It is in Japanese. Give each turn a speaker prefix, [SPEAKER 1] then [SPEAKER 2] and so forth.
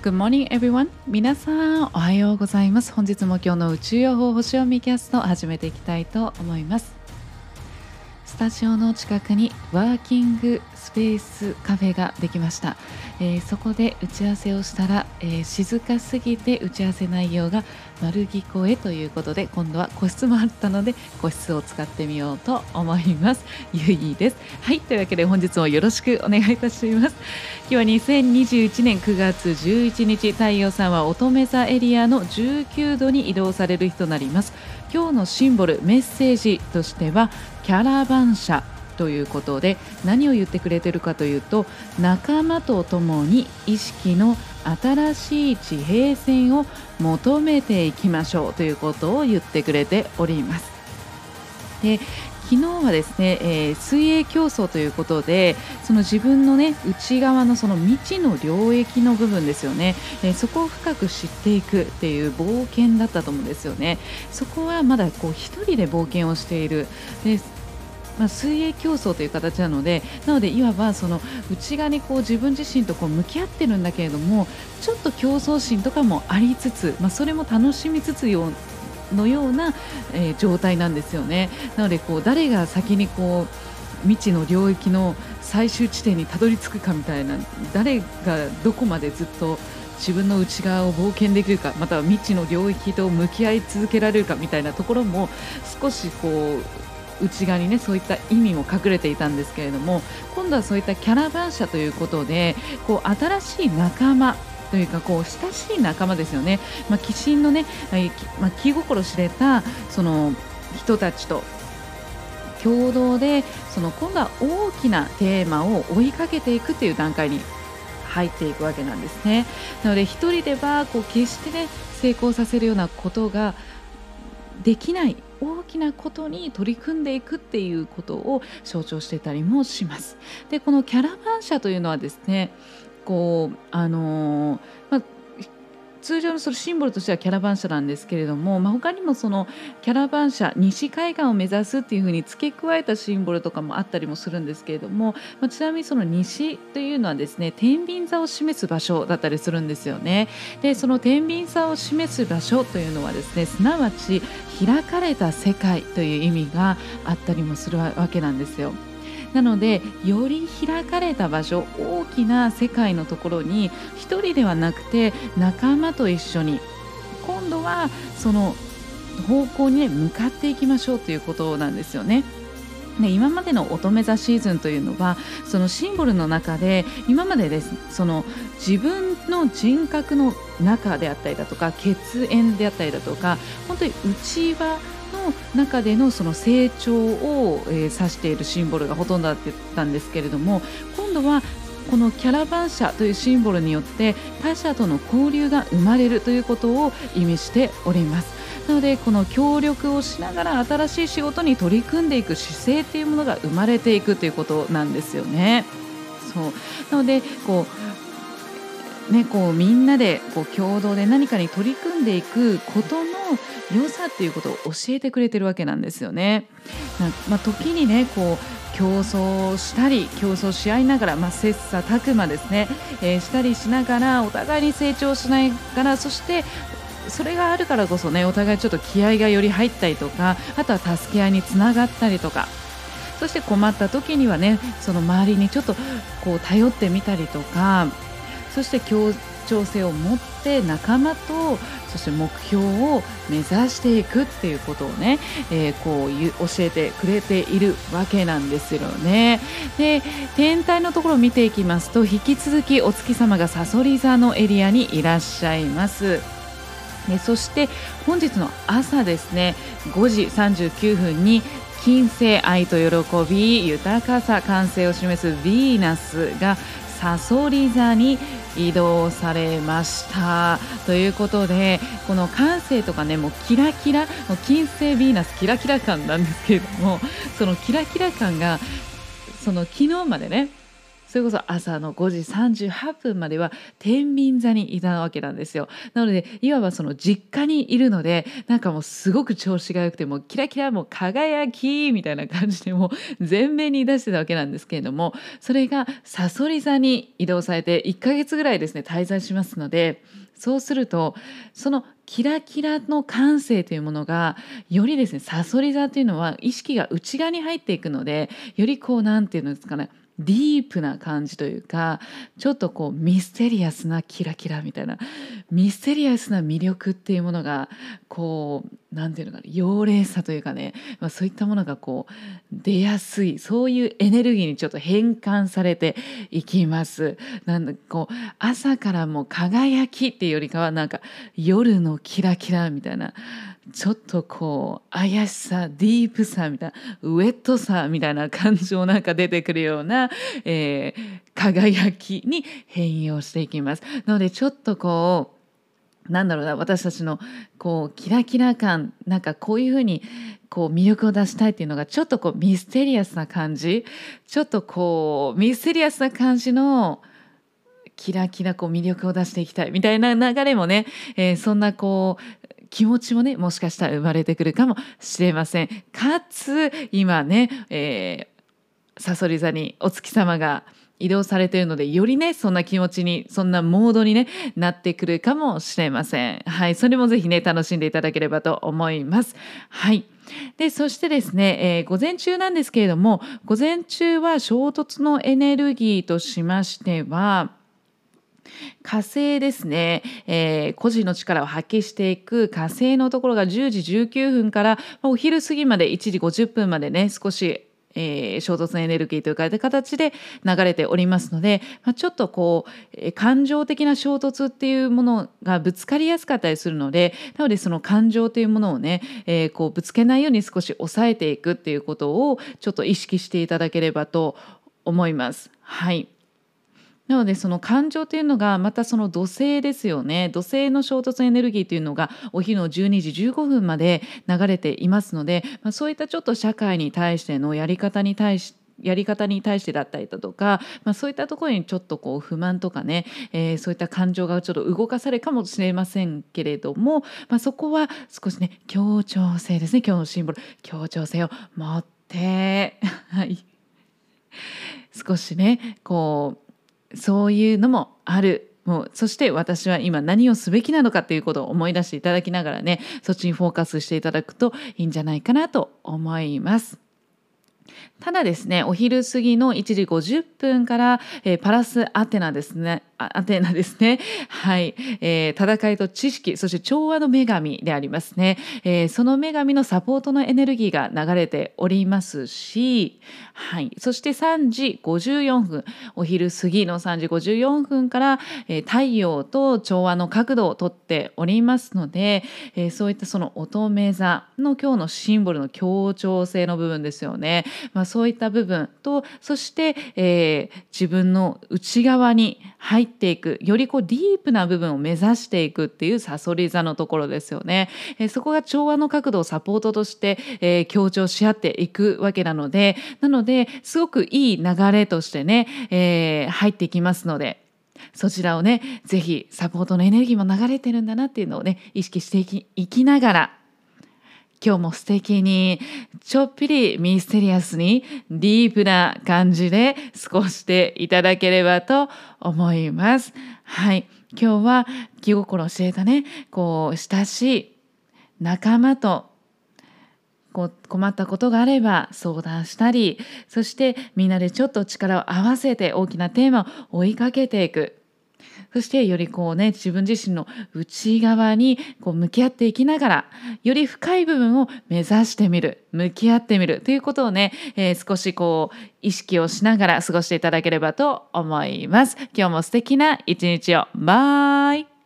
[SPEAKER 1] Good morning everyone. 皆さんおはようございます。本日も今日の宇宙予報星読みキャスト始めていきたいと思います。スタジオの近くにワーキングスペースカフェができました、えー、そこで打ち合わせをしたら、えー、静かすぎて打ち合わせ内容が丸聞こえということで今度は個室もあったので個室を使ってみようと思います。ゆいです。はいというわけで本日もよろしくお願いいたします。今日は2021年9月11日太陽さんは乙女座エリアの19度に移動される日となります。今日のシンボルメッセージとしてはキャラバン車ということで何を言ってくれてるかというと仲間と共に意識の新しい地平線を求めていきましょうということを言ってくれております。で昨日はですね、えー、水泳競争ということでその自分のね内側のその未知の領域の部分ですよね、えー、そこを深く知っていくっていう冒険だったと思うんですよね。そこはまだこう一人で冒険をしている。でまあ、水泳競争という形なのでなのでいわばその内側にこう自分自身とこう向き合ってるんだけれどもちょっと競争心とかもありつつ、まあ、それも楽しみつつよのような、えー、状態なんですよね。なのでこう誰が先にこう未知の領域の最終地点にたどり着くかみたいな誰がどこまでずっと自分の内側を冒険できるかまたは未知の領域と向き合い続けられるかみたいなところも少しこう内側にねそういった意味も隠れていたんですけれども今度はそういったキャラバン車ということでこう新しい仲間というかこう親しい仲間ですよね、まあ、鬼神のね、まあ、気心知れたその人たちと共同でその今度は大きなテーマを追いかけていくという段階に入っていくわけなんですね。なので1人ではこう決してね成功させるようなことができない大きなことに取り組んでいくっていうことを象徴してたりもします。でこのキャラバン車というのはですねこうあのー、まあ通常のそのシンボルとしてはキャラバン車なんですけれども、まあ、他にもそのキャラバン車西海岸を目指すっていうふうに付け加えたシンボルとかもあったりもするんですけれども、まあ、ちなみにその西というのはですね天秤座を示す場所だったりするんですよね。でその天秤座を示す場所というのはですねすなわち開かれた世界という意味があったりもするわけなんですよ。なのでより開かれた場所大きな世界のところに1人ではなくて仲間と一緒に今度はその方向に、ね、向かっていきましょうということなんですよね。で今までの乙女座シーズンというのはそのシンボルの中で今までですその自分の人格の中であったりだとか血縁であったりだとか本当に内輪の中でのその成長を、えー、指しているシンボルがほとんどだったんですけれども今度はこのキャラバン車というシンボルによって他者との交流が生まれるということを意味しております。なのでこの協力をしながら新しい仕事に取り組んでいく姿勢というものが生まれていくということなんですよね。そうなのでこうね、こうみんなでこう共同で何かに取り組んでいくことの良さっていうことを教えてくれてるわけなんですよね。まあ、時にねこう競争したり競争し合いながら、まあ、切磋琢磨ですね、えー、したりしながらお互いに成長しながらそしてそれがあるからこそねお互いちょっと気合がより入ったりとかあとは助け合いにつながったりとか。そして困った時にはねその周りにちょっとこう頼ってみたりとか。そして調性を持って仲間とそして目標を目指していくっていうことをね、えー、こう教えてくれているわけなんですよね。で天体のところを見ていきますと引き続きお月様がさそり座のエリアにいらっしゃいます。でそして本日の朝ですね5時39分に金星愛と喜び豊かさ完成を示すヴィーナスがサソリ座に移動されました。ということでこの感性とかねもうキラキラもう金星ヴィーナスキラキラ感なんですけれどもそのキラキラ感がその昨日までねそれこそ朝の5時38分までは天秤座にいたわけなんですよ。なのでいわばその実家にいるのでなんかもうすごく調子が良くてもキラキラもう輝きみたいな感じでもう 前面に出してたわけなんですけれどもそれがさそり座に移動されて1ヶ月ぐらいですね滞在しますのでそうするとそのキラキラの感性というものがよりですねさそり座っていうのは意識が内側に入っていくのでよりこう何て言うんですかねディープな感じというかちょっとこうミステリアスなキラキラみたいなミステリアスな魅力っていうものがこう何て言うのかな妖霊さというかね、まあ、そういったものがこう出やすいそういうエネルギーにちょっと変換されていきます。なんだこう朝からもう輝きっていうよりかはなんか夜のキラキラみたいなちょっとこう怪しさディープさみたいなウェットさみたいな感情なんか出てくるような、えー、輝きに変容していきます。なのでちょっとこうなんだろうな私たちのこうキラキラ感なんかこういうふうにこう魅力を出したいっていうのがちょっとこうミステリアスな感じちょっとこうミステリアスな感じのキラキラこう魅力を出していきたいみたいな流れもね、えー、そんなこう気持ちもねもしかしたら生まれてくるかもしれません。かつ今ね、えー、さそり座にお月様が移動されているのでよりねそんな気持ちにそんなモードに、ね、なってくるかもしれません。はいそれもぜひね楽しんでいただければと思います。はいでそしてですね、えー、午前中なんですけれども午前中は衝突のエネルギーとしましては火星ですね、えー、個人の力を発揮していく火星のところが10時19分からお昼過ぎまで1時50分までね少しえー、衝突エネルギーというか形で流れておりますので、まあ、ちょっとこう、えー、感情的な衝突っていうものがぶつかりやすかったりするのでなのでその感情というものをね、えー、こうぶつけないように少し抑えていくっていうことをちょっと意識していただければと思います。はいなのでその感情というのがまたその土星ですよね。土星の衝突エネルギーというのがお昼の12時15分まで流れていますので、まあ、そういったちょっと社会に対してのやり方に対してやり方に対してだったりだとか、まあ、そういったところにちょっとこう不満とかね、えー、そういった感情がちょっと動かされるかもしれませんけれども、まあ、そこは少しね協調性ですね。今日のシンボル協調性を持って 少しねこうそういうのもあるもうそして私は今何をすべきなのかということを思い出していただきながらねそっちにフォーカスしていただくといいんじゃないかなと思います。ただですねお昼過ぎの1時50分から、えー、パラスアテナですねアテナですね。はい、えー、戦いと知識、そして調和の女神でありますね。えー、その女神のサポートのエネルギーが流れておりますし、はい、そして3時54分、お昼過ぎの3時54分から、えー、太陽と調和の角度をとっておりますので、えー、そういったその乙女座の今日のシンボルの協調性の部分ですよね。まあ、そういった部分と、そして、えー、自分の内側に入っっていくよりこうディープな部分を目指していくっていうさそり座のところですよね。えー、そこが調和の角度をサポートとして、えー、強調し合っていくわけなのでなのですごくいい流れとしてね、えー、入ってきますので。そちらをね、ぜひサポートのエネルギーも流れてるんだなっていうのをね、意識していきながら、今日も素敵にちょっぴりミステリアスにディープな感じで過ごしていただければと思います。はい。今日は気心を教えたね、こう親しい仲間と困ったことがあれば相談したりそしてみんなでちょっと力を合わせて大きなテーマを追いかけていくそしてよりこうね自分自身の内側にこう向き合っていきながらより深い部分を目指してみる向き合ってみるということをね、えー、少しこう意識をしながら過ごしていただければと思います。今日も素敵な一日をバイ